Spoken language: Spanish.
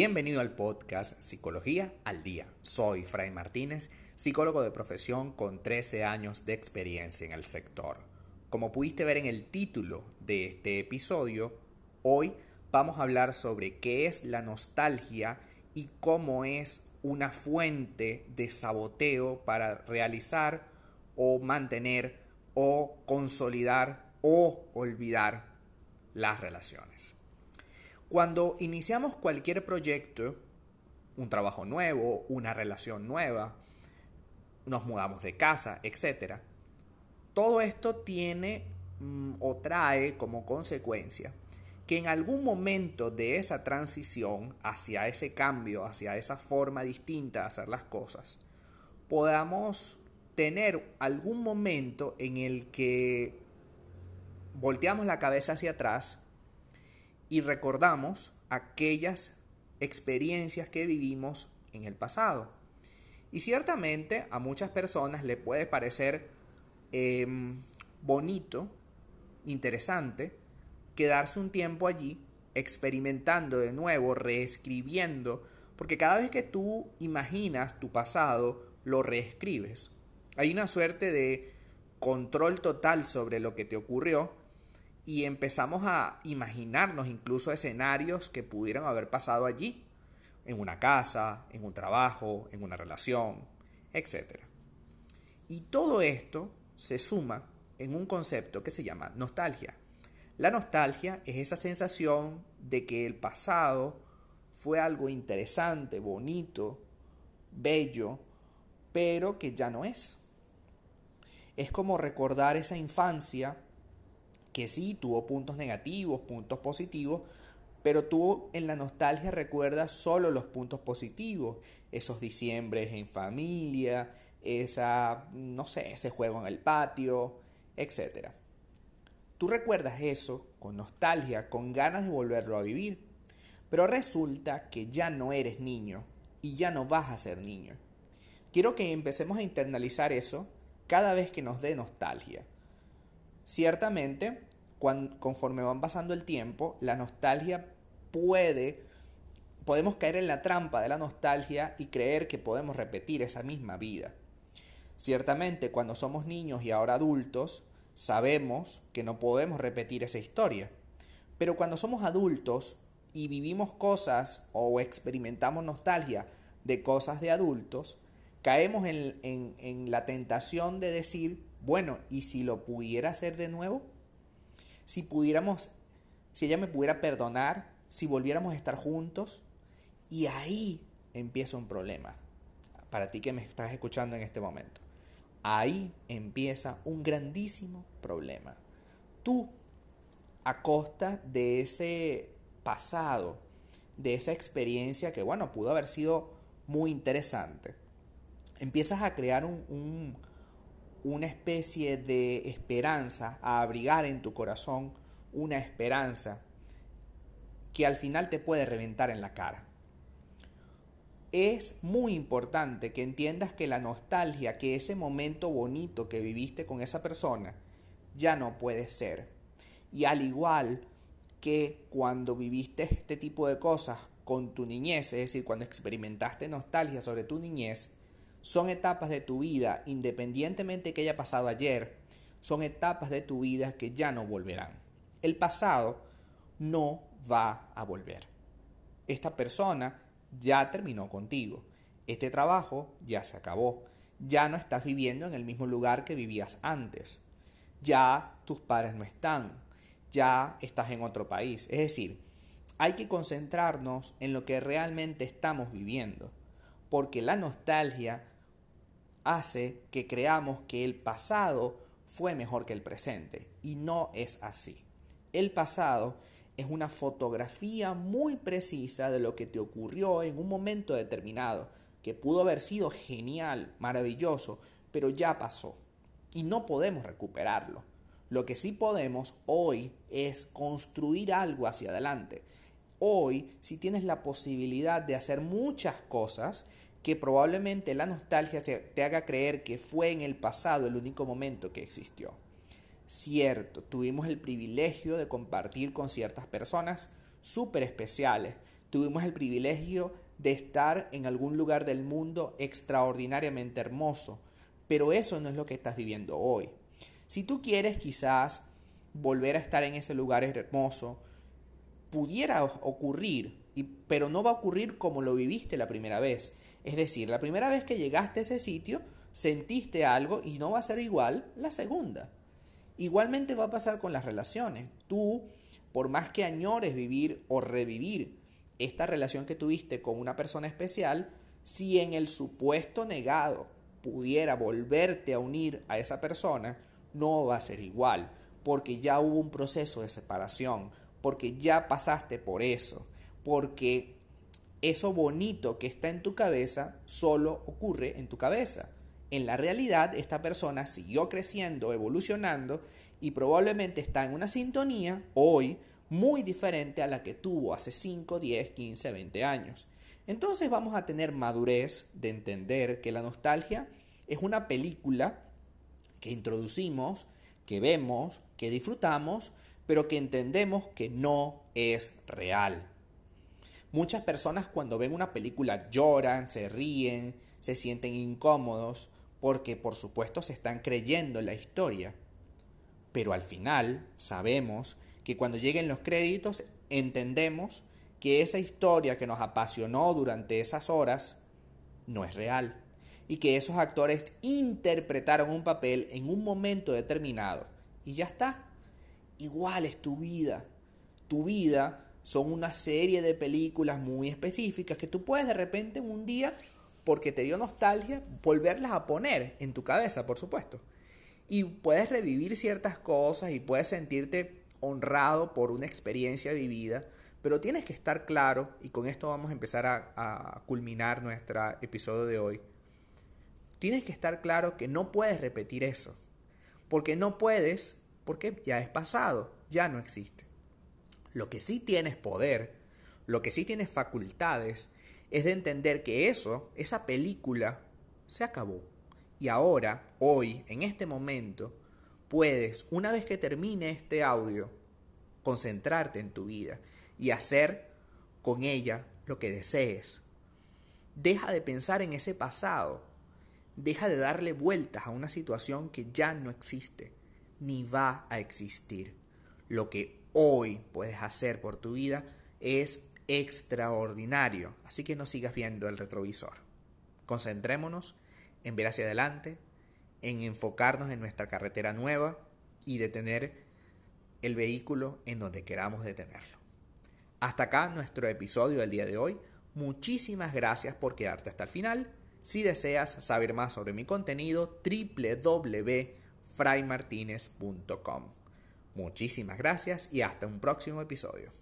Bienvenido al podcast Psicología al Día. Soy Fray Martínez, psicólogo de profesión con 13 años de experiencia en el sector. Como pudiste ver en el título de este episodio, hoy vamos a hablar sobre qué es la nostalgia y cómo es una fuente de saboteo para realizar o mantener o consolidar o olvidar las relaciones. Cuando iniciamos cualquier proyecto, un trabajo nuevo, una relación nueva, nos mudamos de casa, etc., todo esto tiene mm, o trae como consecuencia que en algún momento de esa transición hacia ese cambio, hacia esa forma distinta de hacer las cosas, podamos tener algún momento en el que volteamos la cabeza hacia atrás y recordamos aquellas experiencias que vivimos en el pasado. Y ciertamente a muchas personas le puede parecer em, bonito, interesante, quedarse un tiempo allí experimentando de nuevo, reescribiendo, porque cada vez que tú imaginas tu pasado, lo reescribes. Hay una suerte de control total sobre lo que te ocurrió y empezamos a imaginarnos incluso escenarios que pudieran haber pasado allí, en una casa, en un trabajo, en una relación, etc. Y todo esto se suma en un concepto que se llama nostalgia. La nostalgia es esa sensación de que el pasado fue algo interesante, bonito, bello, pero que ya no es. Es como recordar esa infancia que sí tuvo puntos negativos, puntos positivos, pero tú en la nostalgia recuerdas solo los puntos positivos, esos diciembres en familia, esa, no sé, ese juego en el patio, etc. Tú recuerdas eso con nostalgia, con ganas de volverlo a vivir, pero resulta que ya no eres niño y ya no vas a ser niño. Quiero que empecemos a internalizar eso cada vez que nos dé nostalgia. Ciertamente, conforme van pasando el tiempo, la nostalgia puede, podemos caer en la trampa de la nostalgia y creer que podemos repetir esa misma vida. Ciertamente, cuando somos niños y ahora adultos, sabemos que no podemos repetir esa historia. Pero cuando somos adultos y vivimos cosas o experimentamos nostalgia de cosas de adultos, caemos en, la tentación de decir, bueno, ¿y si lo pudiera hacer de nuevo? Si pudiéramos, si ella me pudiera perdonar, si volviéramos a estar juntos. Y ahí empieza un problema. Para ti que me estás escuchando en este momento. Ahí empieza un grandísimo problema. Tú, a costa de ese pasado, de esa experiencia que, bueno, pudo haber sido muy interesante, empiezas a crear un, una especie de esperanza, a abrigar en tu corazón una esperanza que al final te puede reventar en la cara. Es muy importante que entiendas que la nostalgia, que ese momento bonito que viviste con esa persona, ya no puede ser. Y al igual que cuando viviste este tipo de cosas con tu niñez, es decir, cuando experimentaste nostalgia sobre tu niñez, son etapas de tu vida, independientemente que haya pasado ayer, son etapas de tu vida que ya no volverán. El pasado no va a volver. Esta persona ya terminó contigo. Este trabajo ya se acabó. Ya no estás viviendo en el mismo lugar que vivías antes. Ya tus padres no están. Ya estás en otro país. Es decir, hay que concentrarnos en lo que realmente estamos viviendo porque la nostalgia hace que creamos que el pasado fue mejor que el presente y no es así. El pasado es una fotografía muy precisa de lo que te ocurrió en un momento determinado, que pudo haber sido genial, maravilloso, pero ya pasó y no podemos recuperarlo. Lo que sí podemos hoy es construir algo hacia adelante. Hoy, si tienes la posibilidad de hacer muchas cosas, que probablemente la nostalgia te haga creer que fue en el pasado el único momento que existió. Cierto, tuvimos el privilegio de compartir con ciertas personas súper especiales, tuvimos el privilegio de estar en algún lugar del mundo extraordinariamente hermoso, pero eso no es lo que estás viviendo hoy. Si tú quieres quizás volver a estar en ese lugar hermoso, pudiera ocurrir, pero no va a ocurrir como lo viviste la primera vez. Es decir, la primera vez que llegaste a ese sitio, sentiste algo y no va a ser igual la segunda. Igualmente va a pasar con las relaciones. Tú, por más que añores vivir o revivir esta relación que tuviste con una persona especial, si en el supuesto negado pudiera volverte a unir a esa persona, no va a ser igual, porque ya hubo un proceso de separación, porque ya pasaste por eso, porque eso bonito que está en tu cabeza solo ocurre en tu cabeza. En la realidad, esta persona siguió creciendo, evolucionando y probablemente está en una sintonía hoy muy diferente a la que tuvo hace 5, 10, 15, 20 años. Entonces vamos a tener madurez de entender que la nostalgia es una película que introducimos, que vemos, que disfrutamos, pero que entendemos que no es real. Muchas personas cuando ven una película lloran, se ríen, se sienten incómodos, porque por supuesto se están creyendo la historia. Pero al final sabemos que cuando lleguen los créditos entendemos que esa historia que nos apasionó durante esas horas no es real y que esos actores interpretaron un papel en un momento determinado y ya está. Igual es tu vida. Tu vida son una serie de películas muy específicas que tú puedes de repente un día, porque te dio nostalgia, volverlas a poner en tu cabeza, por supuesto. Y puedes revivir ciertas cosas y puedes sentirte honrado por una experiencia vivida, pero tienes que estar claro, y con esto vamos a empezar a, a culminar nuestro episodio de hoy, tienes que estar claro que no puedes repetir eso, porque no puedes, porque ya es pasado, ya no existe. Lo que sí tienes poder, lo que sí tienes facultades, es de entender que eso, esa película, se acabó. Y ahora, hoy, en este momento, puedes, una vez que termine este audio, concentrarte en tu vida y hacer con ella lo que desees. Deja de pensar en ese pasado. Deja de darle vueltas a una situación que ya no existe, ni va a existir. Lo que hoy puedes hacer por tu vida es extraordinario, así que no sigas viendo el retrovisor. Concentrémonos en ver hacia adelante, en enfocarnos en nuestra carretera nueva y detener el vehículo en donde queramos detenerlo. Hasta acá nuestro episodio del día de hoy. Muchísimas gracias por quedarte hasta el final. Si deseas saber más sobre mi contenido, www.fraymartinez.com. Muchísimas gracias y hasta un próximo episodio.